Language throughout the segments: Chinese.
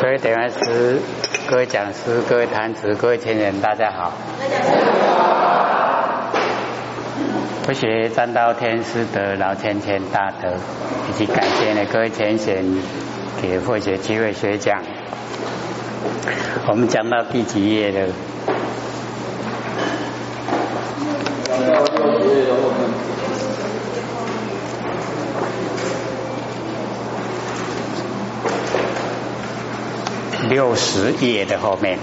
各位点完师、各位讲师、各位坛子、各位前人，大家好。不。学占道天师的老千千大德，以及感谢呢各位前贤给佛学机会学讲。我们讲到第几页了？六十页的后面，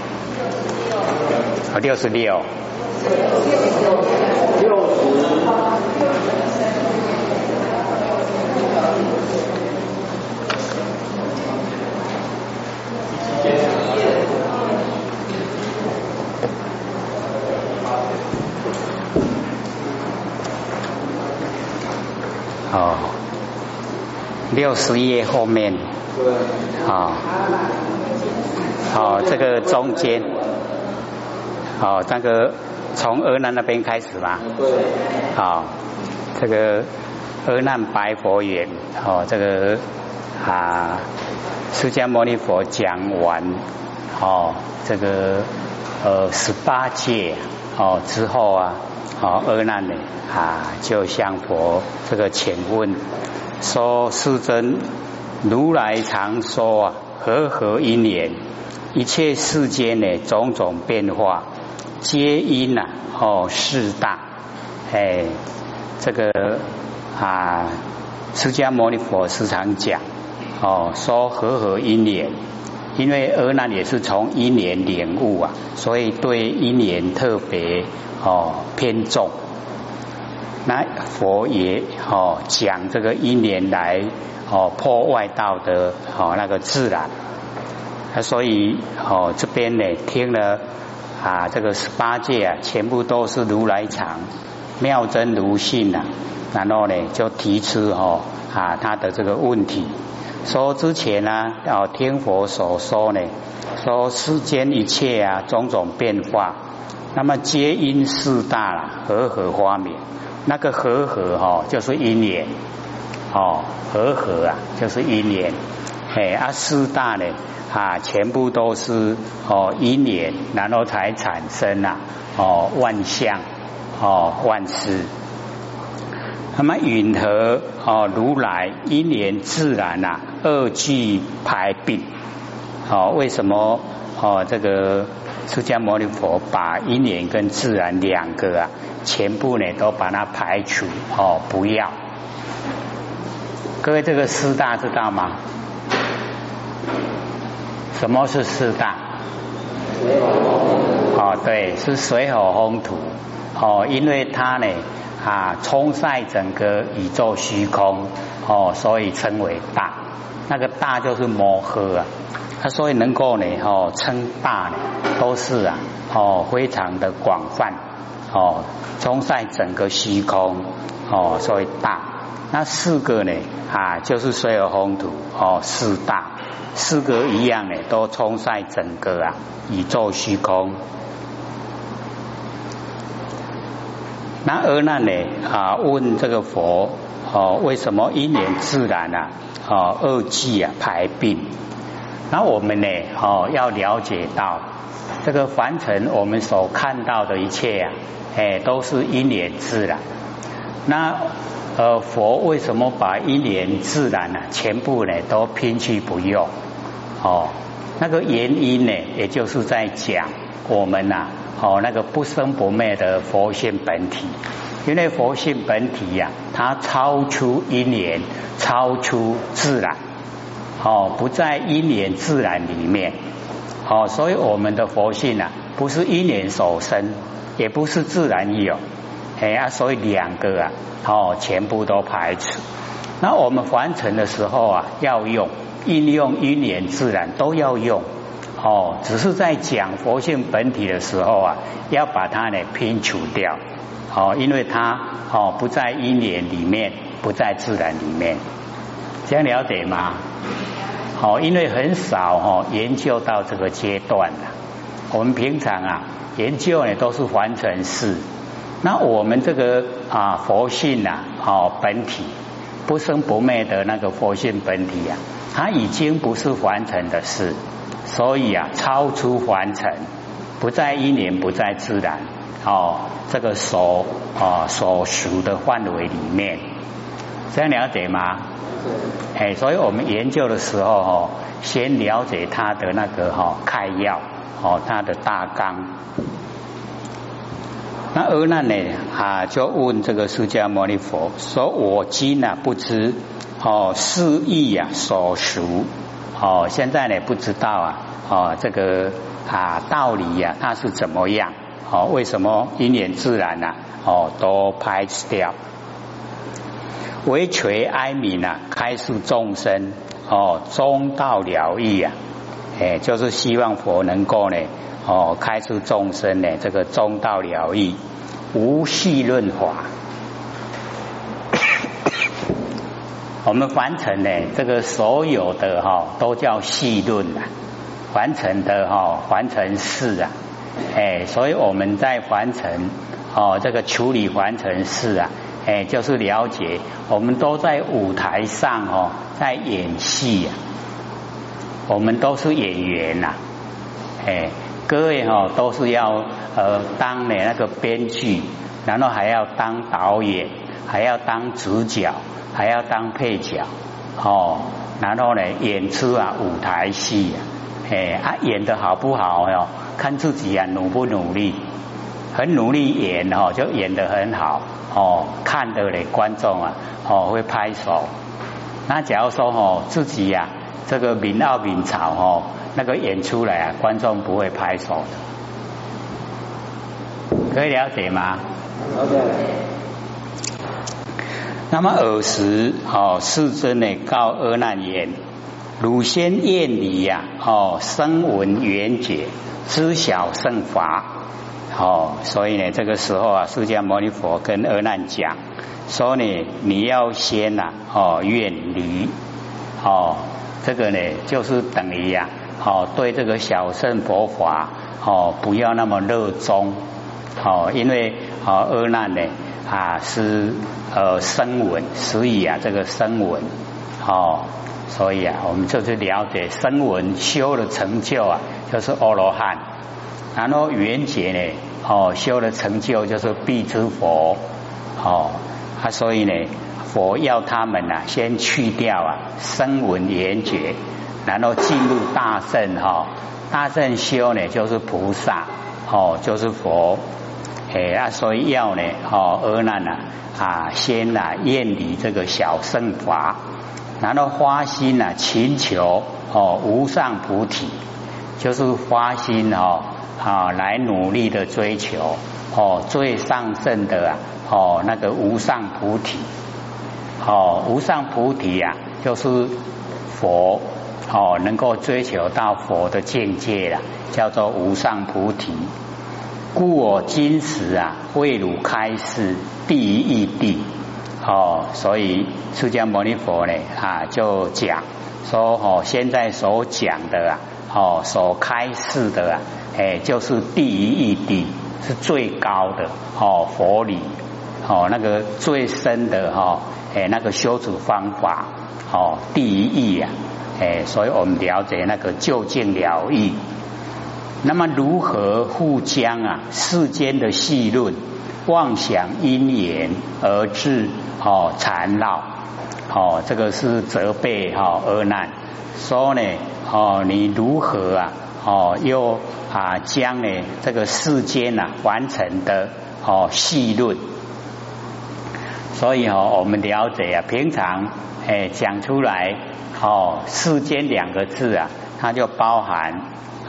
啊，六十六。六十。哦，六十页后面。啊。哦，这个中间，哦，那个从俄南那边开始吧。对。好，这个俄南白佛园，哦，这个啊，释迦牟尼佛讲完，哦，这个呃十八戒，哦之后啊，哦阿难呢啊就向佛这个请问，说世尊，如来常说啊，和合因缘。一切世间的种种变化，皆因呐哦四大，哎，这个啊，释迦牟尼佛时常讲哦，说和合因缘，因为而那也是从因缘领悟啊，所以对因缘特别哦偏重。那佛也哦讲这个因缘来哦破外道的哦那个自然。那所以哦，这边呢听了啊，这个十八戒啊，全部都是如来藏妙真如性呐。然后呢，就提出哦啊他的这个问题，说之前呢，哦听佛所说呢，说世间一切啊种种变化，那么皆因四大了和合花明。那个和合哈就是因缘哦，和合啊就是因缘。哎，啊四大呢？啊，全部都是哦因缘，然后才产生啊哦万象哦万事。那么允和哦如来因缘自然呐二俱排并哦为什么哦这个释迦牟尼佛把因缘跟自然两个啊全部呢都把它排除哦不要？各位这个四大知道吗？什么是四大？哦，对，是水火风土。哦，因为它呢啊冲晒整个宇宙虚空，哦，所以称为大。那个大就是摩诃啊，它所以能够呢哦称大呢，都是啊哦非常的广泛哦冲晒整个虚空哦，所以大。那四个呢啊就是水火风土哦四大。四个一样的，都冲晒整个啊宇宙虚空。那而那呢啊问这个佛哦，为什么因缘自然啊哦二季啊排病？那我们呢哦要了解到这个凡尘我们所看到的一切啊，哎都是因缘自然。那呃佛为什么把因缘自然呢全部呢都拼去不用？哦，那个原因呢，也就是在讲我们呐，哦，那个不生不灭的佛性本体，因为佛性本体呀，它超出因缘，超出自然，哦，不在因缘自然里面，哦，所以我们的佛性啊，不是因缘所生，也不是自然有，哎呀，所以两个啊，哦，全部都排除。那我们完成的时候啊，要用。应用因缘自然都要用哦，只是在讲佛性本体的时候啊，要把它呢拼除掉哦，因为它哦不在因缘里面，不在自然里面，这样了解吗？好，因为很少哈研究到这个阶段了，我们平常啊研究呢都是凡尘事，那我们这个啊佛性啊哦本体不生不灭的那个佛性本体啊。它已经不是凡尘的事，所以啊，超出凡尘，不在因缘，不在自然，哦，这个所哦所属的范围里面，这样了解吗？哎，所以我们研究的时候哦，先了解它的那个哈开要哦，他的大纲。那阿难呢啊，就问这个释迦牟尼佛说：“我今呢不知哦，是意呀所属哦，现在呢不知道啊哦，这个啊道理呀，它是怎么样哦？为什么因缘自然呢？哦，都排斥掉。”唯垂哀悯啊，开示众生哦，中道了义啊，哎，就是希望佛能够呢哦，开出众生呢这个中道了义，无细论法。我们凡尘呢，这个所有的哈都叫细论啊，凡尘的哈凡尘事啊，哎，所以我们在凡尘哦，这个处理凡尘事啊。哎，就是了解，我们都在舞台上哦，在演戏呀。我们都是演员呐，哎，各位哈都是要呃当的那个编剧，然后还要当导演，还要当主角，还要当配角哦。然后呢，演出啊舞台戏，啊哎啊演的好不好哟？看自己啊努不努力，很努力演哦，就演得很好。哦，看的嘞，观众啊，哦会拍手。那假如说哦自己呀，这个名奥名草哦，那个演出来啊，观众不会拍手的，可以了解吗？了解。那么尔时哦，世尊呢告阿难言：汝先厌离呀，哦声闻缘解，知晓圣法。哦，所以呢，这个时候啊，释迦牟尼佛跟阿难讲，说呢，你要先呐，哦，远离，哦，这个呢，就是等于呀，哦，对这个小乘佛法，哦，不要那么热衷，哦，因为哦，阿难呢，啊，是呃声闻，所以啊，这个声闻，哦，所以啊，我们就去了解声闻修的成就啊，就是阿罗汉。然后缘觉呢，哦，修的成就就是必知佛，哦，啊，所以呢，佛要他们呐，先去掉啊声闻缘觉，然后进入大圣哈，大圣修呢就是菩萨，哦，就是佛，哎，啊，所以要呢，哦，阿难呐，啊，先呐厌离这个小圣法，然后花心呐寻求哦无上菩提，就是花心哦。啊，来努力的追求哦，最上圣的啊，哦，那个无上菩提，哦，无上菩提呀，就是佛哦，能够追求到佛的境界了，叫做无上菩提。故我今时啊，为汝开示第一义谛哦，所以释迦牟尼佛呢啊，就讲说哦，现在所讲的啊，哦，所开示的啊。哎，就是第一义谛是最高的哦，佛理哦，那个最深的哈，哎，那个修持方法哦，第一义啊，哎，所以我们了解那个究竟了义。那么如何互将啊世间的细论妄想因缘而致哦缠绕哦，这个是责备哈而难说呢哦，你如何啊？哦，又啊将呢这个世间呐完成的哦细论，所以哦我们了解啊，平常诶讲出来哦世间两个字啊，它就包含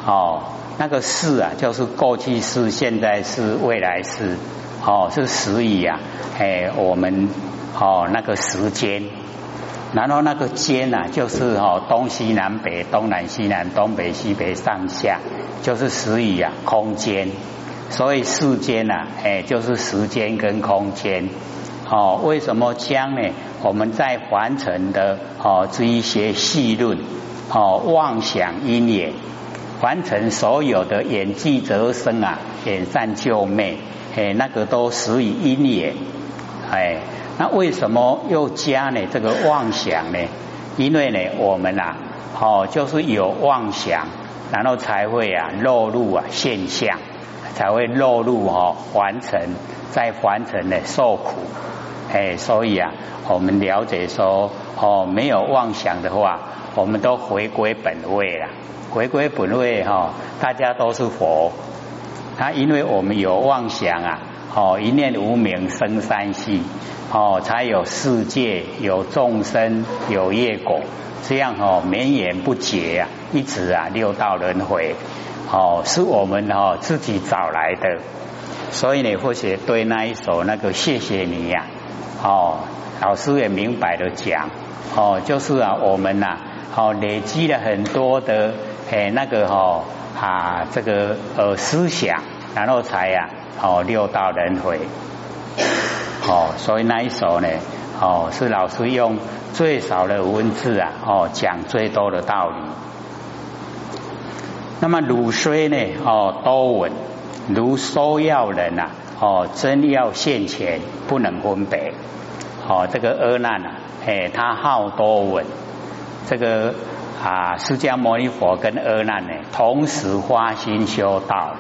哦那个世啊，就是过去式、现在式、未来式，哦是时以啊诶我们哦那个时间。然后那个间呐，就是哦东西南北、东南西南、东北西北、上下，就是时语啊空间。所以世间呐，诶，就是时间跟空间。哦，为什么将呢？我们在凡尘的哦这一些细论哦妄想因缘，凡尘所有的演技则生啊，演善救昧，哎，那个都始于因缘，哎。那为什么又加呢？这个妄想呢？因为呢，我们啊，哦，就是有妄想，然后才会啊落入啊现象，才会落入哦凡尘，在凡尘的受苦。哎，所以啊，我们了解说，哦，没有妄想的话，我们都回归本位了。回归本位哈，大家都是佛。他因为我们有妄想啊，哦，一念无明生三系，哦，才有世界，有众生，有业果，这样哦绵延不绝啊，一直啊六道轮回，哦，是我们哦自己找来的。所以呢，或许对那一首那个谢谢你呀。哦，老师也明白的讲，哦，就是啊，我们呐，哦，累积了很多的，诶，那个哈啊，这个呃思想，然后才呀，哦，六道轮回，哦，所以那一首呢，哦，是老师用最少的文字啊，哦，讲最多的道理。那么汝虽呢，哦，多闻，如收药人呐。哦，真要现前，不能分别。哦，这个阿难啊，哎，他好多闻。这个啊，释迦牟尼佛跟阿难呢，同时发心修道。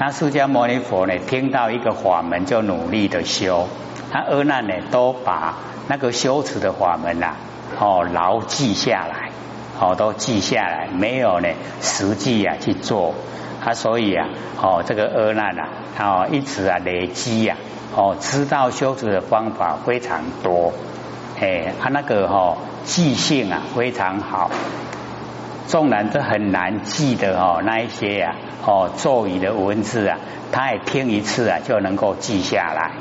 那释迦牟尼佛呢，听到一个法门，就努力的修。那阿难呢，都把那个修持的法门呐，哦，牢记下来，哦，都记下来，没有呢，实际啊去做。他所以啊，哦，这个阿难啊，哦，一直啊累积呀，哦，知道修持的方法非常多，哎，他那个哈记性啊非常好，纵然这很难记的哦，那一些呀，哦咒语的文字啊，他也听一次啊就能够记下来，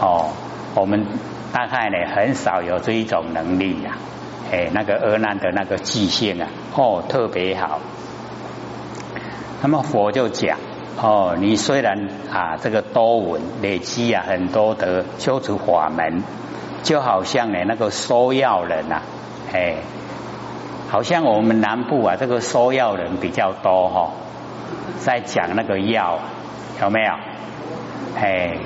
哦，我们大概呢很少有这一种能力呀，哎，那个阿难的那个记性啊，哦，特别好。那么佛就讲哦，你虽然啊这个多闻累积啊很多的修持法门，就好像呢那个收药人呐，哎，好像我们南部啊这个收药人比较多哈，在讲那个药有没有？哎，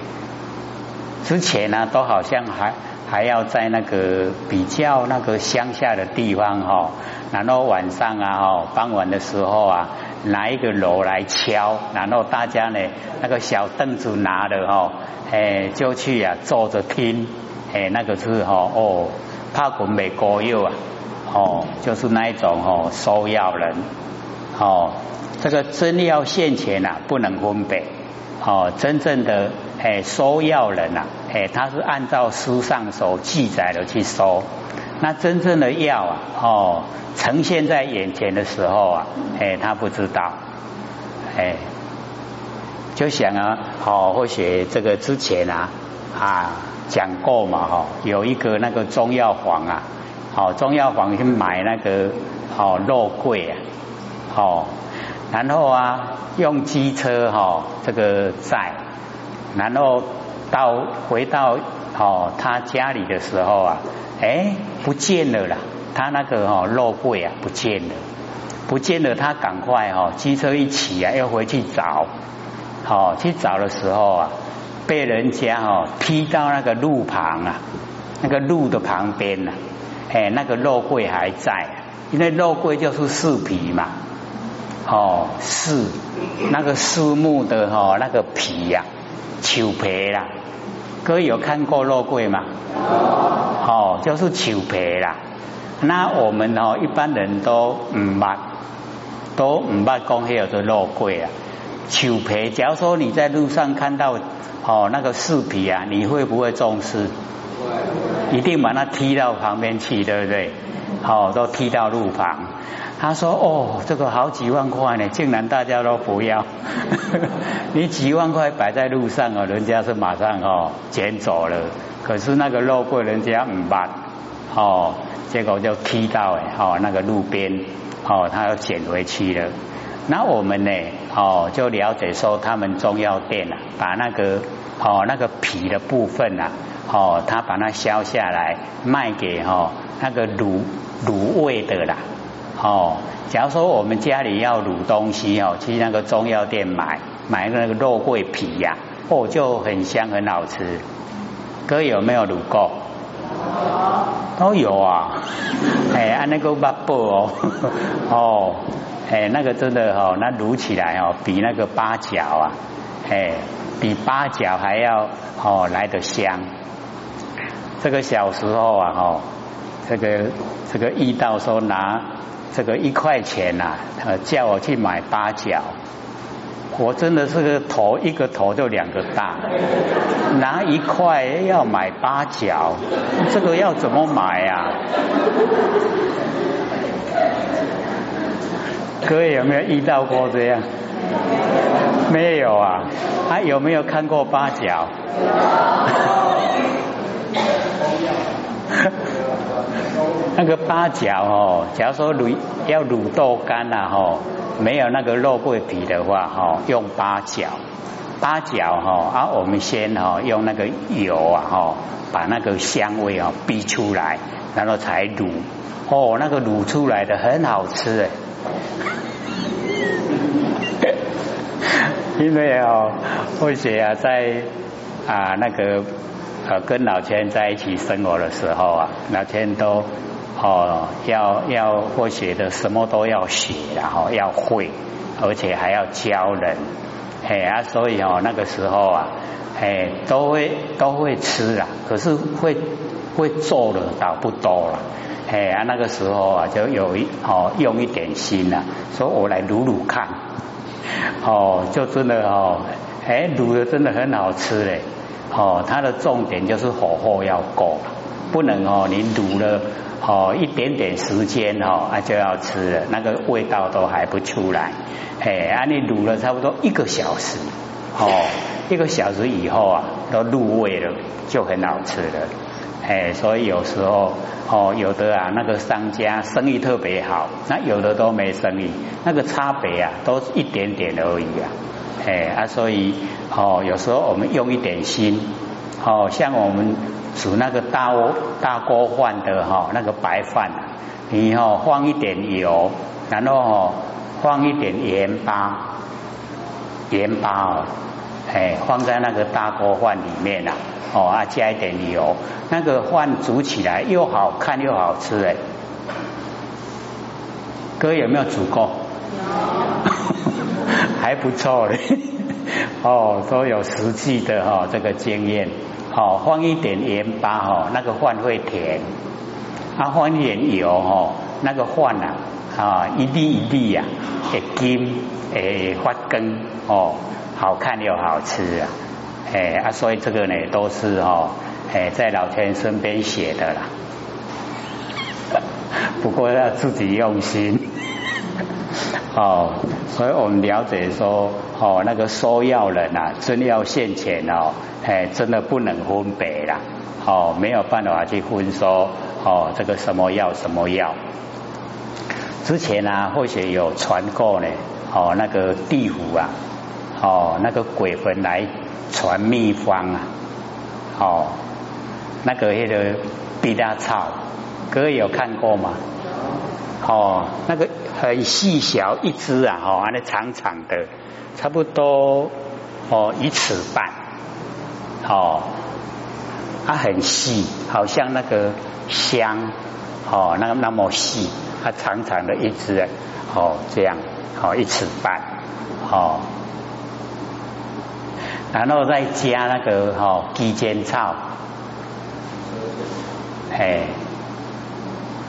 之前呢都好像还还要在那个比较那个乡下的地方哈，然后晚上啊哈傍晚的时候啊。拿一个锣来敲，然后大家呢，那个小凳子拿了哈，哎，就去啊坐着听，哎，那个是哈哦，怕滚没过药啊，哦，就是那一种哦，收药人，哦，这个真要现钱啊，不能分别，哦，真正的哎收药人呐，哎，他是按照书上所记载的去收。那真正的药啊，哦，呈现在眼前的时候啊，哎，他不知道，哎，就想啊，哦，或许这个之前啊啊讲过嘛，哈，有一个那个中药房啊，哦，中药房去买那个哦肉桂啊，哦，然后啊用机车哈这个载，然后到回到哦他家里的时候啊。哎，不见了啦！他那个哦肉桂啊不见了，不见了。他赶快哦机车一起啊要回去找，好去找的时候啊，被人家哦踢到那个路旁啊，那个路的旁边呐，哎那个肉桂还在，因为肉桂就是树皮嘛，哦树那个树木的哦那个皮呀，树皮啦。各位有看过肉桂吗？哦，就是树皮啦。那我们哦，一般人都唔捌，都唔捌讲迄个肉桂啊。树皮，假如说你在路上看到哦那个树皮啊，你会不会重视？一定把它踢到旁边去，对不对？哦，都踢到路旁。他说：“哦，这个好几万块呢，竟然大家都不要。你几万块摆在路上哦，人家是马上哦捡走了。可是那个肉桂人家唔办哦，结果就踢到哎哦那个路边哦，他要捡回去了。那我们呢哦就了解说，他们中药店啊，把那个哦那个皮的部分啊哦，他把它削下来卖给哦那个卤卤味的啦。”哦，假如说我们家里要卤东西哦，去那个中药店买买那个肉桂皮呀，哦就很香很好吃。哥有没有卤过？都有啊，哎，按那个八宝哦，哦，哎，那个真的哦，那卤起来哦，比那个八角啊，哎，比八角还要哦来的香。这个小时候啊，哦，这个这个遇到说拿这个一块钱呐，呃，叫我去买八角。我真的是个头一个头就两个大，拿一块要买八角，这个要怎么买呀？各位有没有遇到过这样？没有啊？还有没有看过八角？那个八角哦，假如说卤要卤豆干呐，吼。没有那个肉桂皮的话，哈，用八角，八角哈，啊，我们先哈用那个油啊，哈，把那个香味啊逼出来，然后才卤，哦，那个卤出来的很好吃哎，因为哦，慧姐啊，在啊那个呃跟老千在一起生活的时候啊，老千都。哦，要要或学的什么都要学，然后要会，而且还要教人，嘿啊，所以哦那个时候啊，嘿都会都会吃啊，可是会会做的倒不多了，嘿啊那个时候啊就有一哦用一点心呐，说我来卤卤看，哦就真的哦，哎卤的真的很好吃嘞，哦它的重点就是火候要够，不能哦你卤了。哦，一点点时间哦，啊就要吃了，那个味道都还不出来，哎，啊你卤了差不多一个小时，哦，一个小时以后啊，都入味了，就很好吃了，哎，所以有时候哦，有的啊，那个商家生意特别好，那有的都没生意，那个差别啊，都一点点而已啊，哎啊，所以哦，有时候我们用一点心，哦，像我们。煮那个大锅大锅饭的哈，那个白饭，你哦放一点油，然后哦放一点盐巴，盐巴哦，哎放在那个大锅饭里面呐，哦啊加一点油，那个饭煮起来又好看又好吃哎，哥有没有煮过？有，还不错嘞，哦都有实际的哈这个经验。好，放一点盐巴哈，那个饭会甜；啊，放一点油哦，那个饭呐啊一粒一粒呀，会金诶发根哦，好看又好吃啊！哎啊，所以这个呢都是哦，哎在老天身边写的啦。不过要自己用心哦，所以我们了解说哦，那个收药人呐，真要现钱哦。哎，真的不能分别啦，哦，没有办法去分说哦，这个什么药什么药。之前啊，或许有传过呢，哦，那个地府啊，哦，那个鬼魂来传秘方啊，哦，那个那个比达草，各位有看过吗？哦，那个很细小一只啊，哦，那长长的，差不多哦一尺半。哦，它很细，好像那个香，哦，那那么细，它长长的一支，哦，这样，哦，一尺半，哦，然后再加那个哦，鸡尖草，哎，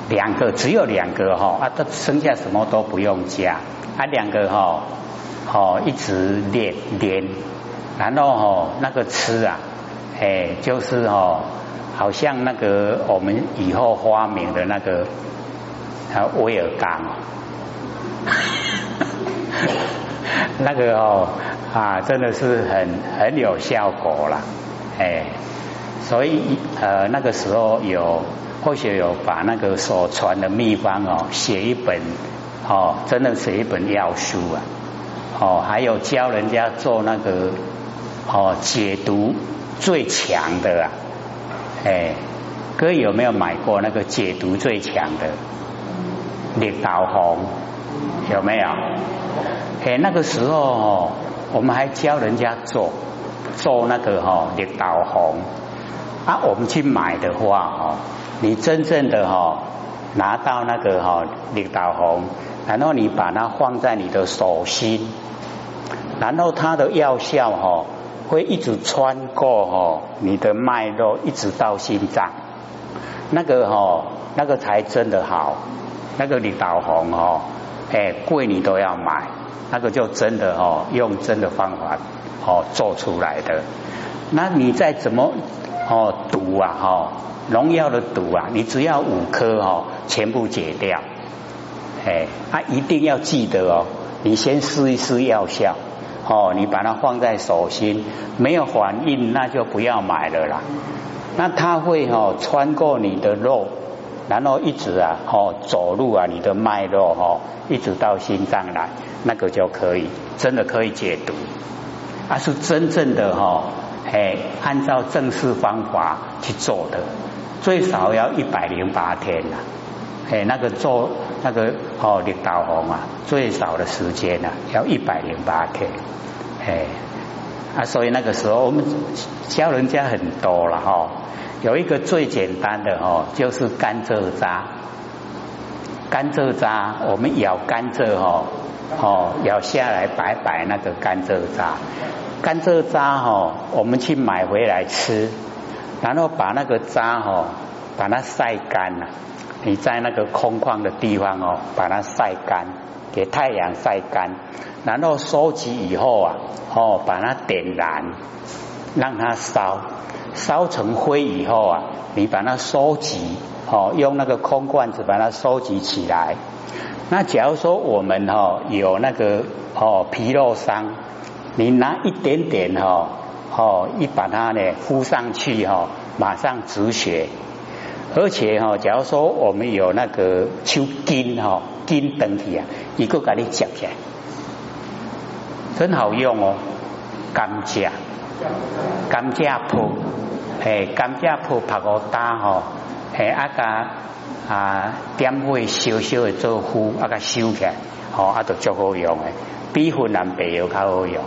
两个，只有两个哈，啊，都剩下什么都不用加，啊，两个哈，哦，一直练练。然后哦，那个吃啊，哎，就是哦，好像那个我们以后发明的那个啊威尔刚，那个哦啊，真的是很很有效果了，哎，所以呃那个时候有或许有把那个所传的秘方哦写一本哦，真的写一本药书啊，哦，还有教人家做那个。哦，解毒最强的啊！哎，哥有没有买过那个解毒最强的？绿岛红有没有？哎，那个时候哦，我们还教人家做做那个哈绿岛红，啊，我们去买的话哦，你真正的哈拿到那个哈领导红，然后你把它放在你的手心，然后它的药效哈会一直穿过哈你的脉络，一直到心脏，那个哈那个才真的好，那个领导红哦，哎贵你都要买，那个就真的哦用真的方法哦做出来的，那你再怎么？哦，毒啊，哈，农药的毒啊，你只要五颗哦，全部解掉。哎，啊，一定要记得哦，你先试一试药效，哦，你把它放在手心，没有反应那就不要买了啦。那它会哦穿过你的肉，然后一直啊，哦走路啊，你的脉络哦，一直到心脏来，那个就可以，真的可以解毒，啊，是真正的哈。哎，按照正式方法去做的，最少要一百零八天呐。哎，那个做那个哦，领导红啊，最少的时间呢要一百零八天。哎，啊，所以那个时候我们教人家很多了哈。有一个最简单的哦，就是甘蔗渣。甘蔗渣，我们咬甘蔗哦，哦，咬下来白白那个甘蔗渣。甘蔗渣哈，我们去买回来吃，然后把那个渣哈，把它晒干了。你在那个空旷的地方哦，把它晒干，给太阳晒干，然后收集以后啊，哦，把它点燃，让它烧，烧成灰以后啊，你把它收集，哦，用那个空罐子把它收集起来。那假如说我们哈有那个哦皮肉伤。你拿一点点哈，哦，一把它呢敷上去哈，马上止血。而且哈，假如说我们有那个抽筋哈，筋等体啊，一个给你夹起来，真好用哦。甘蔗，甘蔗铺，嘿，甘蔗铺拍个打哈，嘿，啊个啊点会小小的做敷，啊个收起来，哦，啊都足好用诶，比云南白药较好用。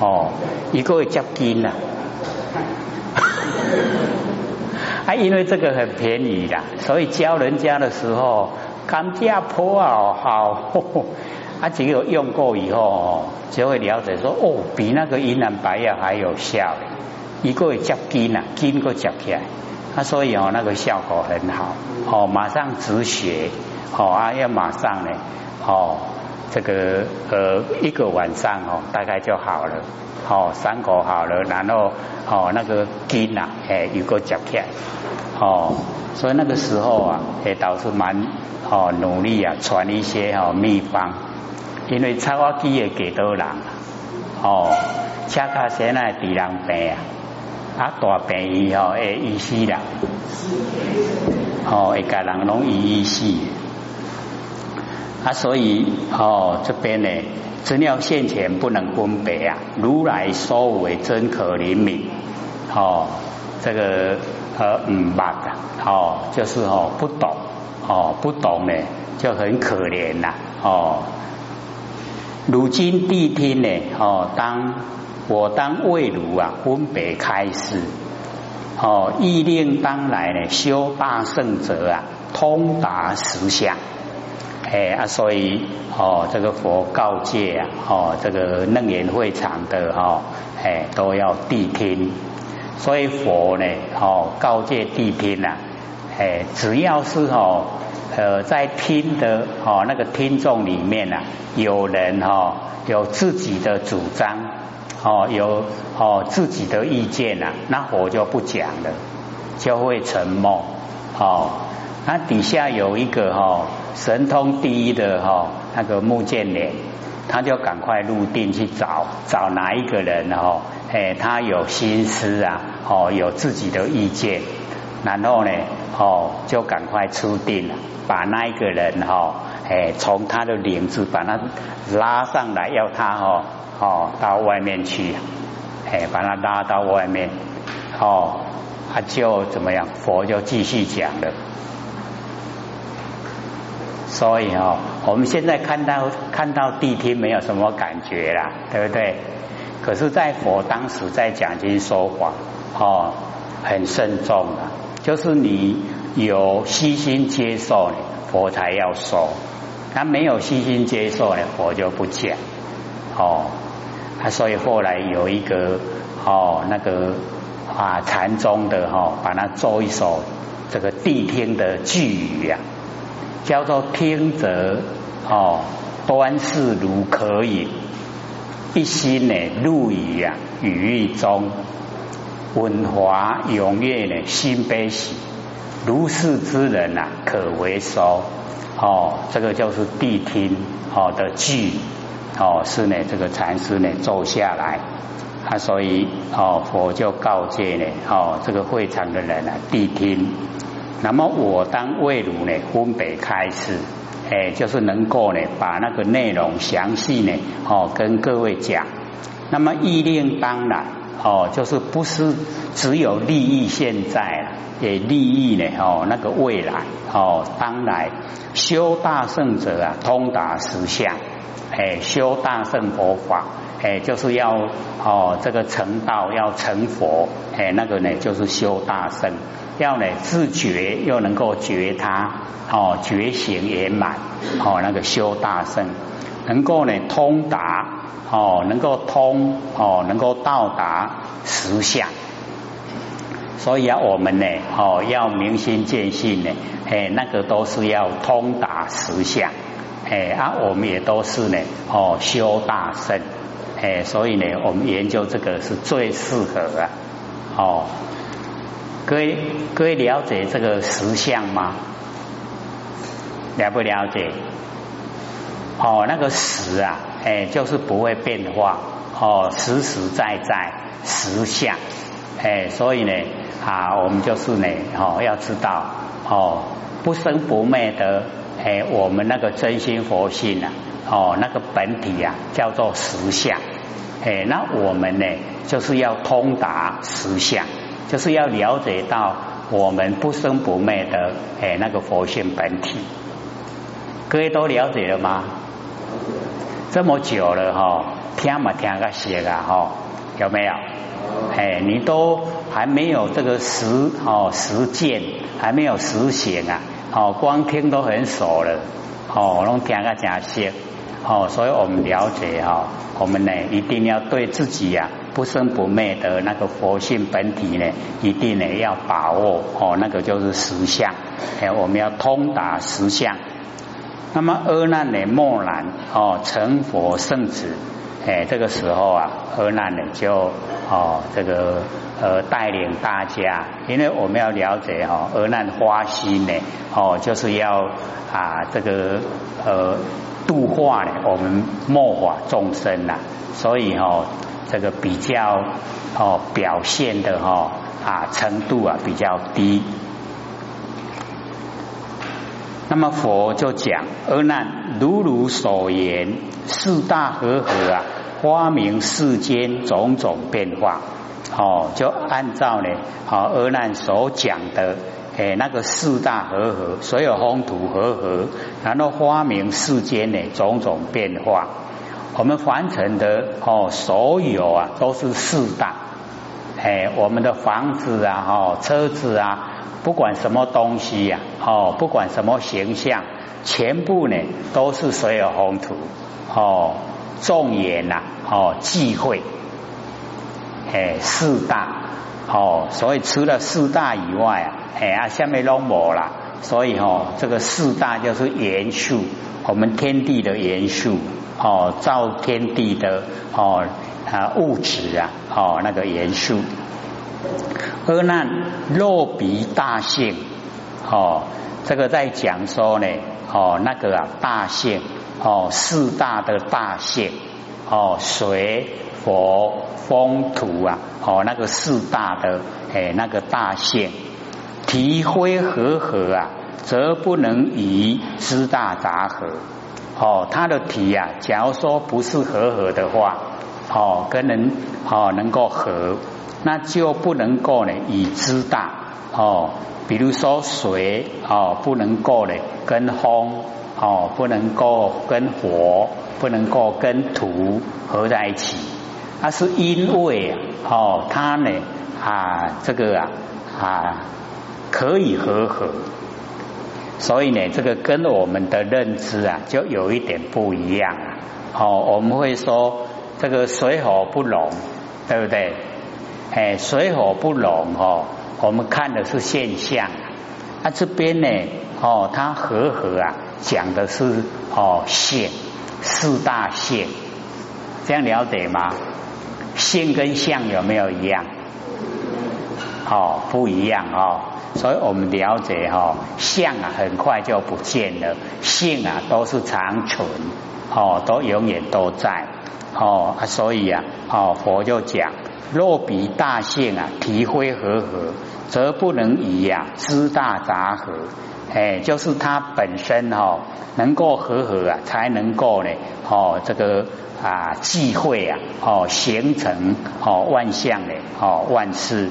哦，一个月接金呐，啊，因为这个很便宜啦，所以教人家的时候，甘蔗坡啊好，啊，只有用过以后，就会了解说，哦，比那个云南白药还有效，一个月接金呐，金个接起来，啊，所以哦，那个效果很好，哦，马上止血，哦啊，要马上呢，哦。这个呃一个晚上哦，大概就好了，哦伤口好了，然后哦那个筋呐，哎有个脚片，哦，所以那个时候啊，也倒是蛮哦努力啊，传一些哦秘方，因为插花机也给多人，哦，恰恰现在地人病啊，啊大病以后会医死啦，哦，一家人拢医死。啊，所以哦，这边呢，资料现前不能分别啊，如来说为真可怜悯，哦，这个呃嗯吧的，哦，就是哦不懂，哦不懂呢就很可怜呐，哦，如今谛听呢，哦当我当未如啊分别开示，哦意令当来呢修大圣者啊通达实相。哎啊，所以哦，这个佛告诫啊，哦，这个楞严会场的哈，哎，都要谛听。所以佛呢，哦，告诫谛听呐，哎，只要是哦，呃，在听的哦那个听众里面呐，有人哈有自己的主张，哦，有哦自己的意见呐，那我就不讲了，就会沉默。哦，那底下有一个哈。神通第一的哈，那个木剑莲，他就赶快入定去找找哪一个人哈，哎，他有心思啊，哦，有自己的意见，然后呢，哦，就赶快出定了，把那一个人哈，哎，从他的领子把他拉上来，要他哦，哦，到外面去，哎，把他拉到外面，哦，他就怎么样？佛就继续讲了。所以哦，我们现在看到看到谛听没有什么感觉啦，对不对？可是，在佛当时在讲经说法哦，很慎重的，就是你有悉心接受，佛才要说；他没有悉心接受呢，佛就不讲。哦，他所以后来有一个哦那个啊禅宗的哈，把它做一首这个谛听的句语啊，叫做听者哦端视如可饮。一心呢，入于啊语意中，文华踊跃呢，心悲喜，如是之人呐，可为收。哦，这个就是谛听哦的句哦，是呢，这个禅师呢坐下来，他所以哦，佛就告诫呢，哦，这个会场的人啊，谛听。那么我当为如呢，分别开示。哎，就是能够呢，把那个内容详细呢，哦，跟各位讲。那么意令当然，哦，就是不是只有利益现在，也利益呢，哦，那个未来，哦，当来修大圣者啊，通达实相，哎，修大圣佛法，哎，就是要哦，这个成道要成佛，哎，那个呢，就是修大圣。要呢自觉又能够觉他哦觉醒圆满哦那个修大圣能够呢通达哦能够通哦能够到达实相，所以啊我们呢哦要明心见性呢哎那个都是要通达实相哎啊我们也都是呢哦修大圣哎所以呢我们研究这个是最适合啊哦。各位，各位了解这个实相吗？了不了解？哦，那个实啊，哎，就是不会变化，哦，实实在在实相，哎，所以呢，啊，我们就是呢，哦，要知道，哦，不生不灭的，哎，我们那个真心佛性啊，哦，那个本体啊，叫做实相，哎，那我们呢，就是要通达实相。就是要了解到我们不生不灭的哎那个佛性本体，各位都了解了吗？这么久了哈，听嘛听个些啊哈，有没有？哎，你都还没有这个实哦实践，还没有实行啊，哦光听都很熟了，哦拢听个真些。哦，所以我们了解哈，我们呢一定要对自己呀不生不灭的那个佛性本体呢，一定呢要把握哦，那个就是实相，哎，我们要通达实相。那么阿难呢，默然哦，成佛圣子，哎，这个时候啊，阿难呢就哦，这个呃带领大家，因为我们要了解哈，阿难花心呢，哦，就是要啊这个呃。度化呢，我们末法众生呐，所以哈，这个比较哦表现的哈啊程度啊比较低。那么佛就讲：阿难，如如所言，四大和合啊，发明世间种种变化。哦，就按照呢，好阿难所讲的。哎，那个四大和合，所有风土和合，然后发明世间的种种变化。我们凡尘的哦，所有啊都是四大。哎，我们的房子啊，哦，车子啊，不管什么东西呀，哦，不管什么形象，全部呢都是所有宏土哦，众言呐，哦，忌讳。哎，四大哦，所以除了四大以外啊。哎啊，下面拢无啦，所以哦，这个四大就是元素，我们天地的元素哦，造天地的哦啊物质啊哦那个元素。阿难若比大性哦，这个在讲说呢哦那个啊大性哦四大的大性哦水火风土啊哦那个四大的哎那个大性。体灰和合啊，则不能以知大杂合。哦，他的体呀，假如说不是和合的话，哦，跟人哦能够合，那就不能够呢以知大。哦，比如说水哦，不能够呢跟风哦，不能够跟火，不能够跟土合在一起。那是因为哦，它呢啊这个啊。啊可以和合，所以呢，这个跟我们的认知啊就有一点不一样。哦，我们会说这个水火不容，对不对？哎，水火不容哦，我们看的是现象。啊，这边呢，哦，它和合啊，讲的是哦性四大性，这样了解吗？性跟相有没有一样？哦，不一样哦，所以我们了解哈，相啊很快就不见了，性啊都是长存，哦，都永远都在，哦，所以啊，哦，佛就讲。若比大性啊，提灰和合，则不能以呀知大杂合。哎，就是它本身哈，能够和合啊，才能够呢哦这个啊聚会啊哦形成哦万象的哦万事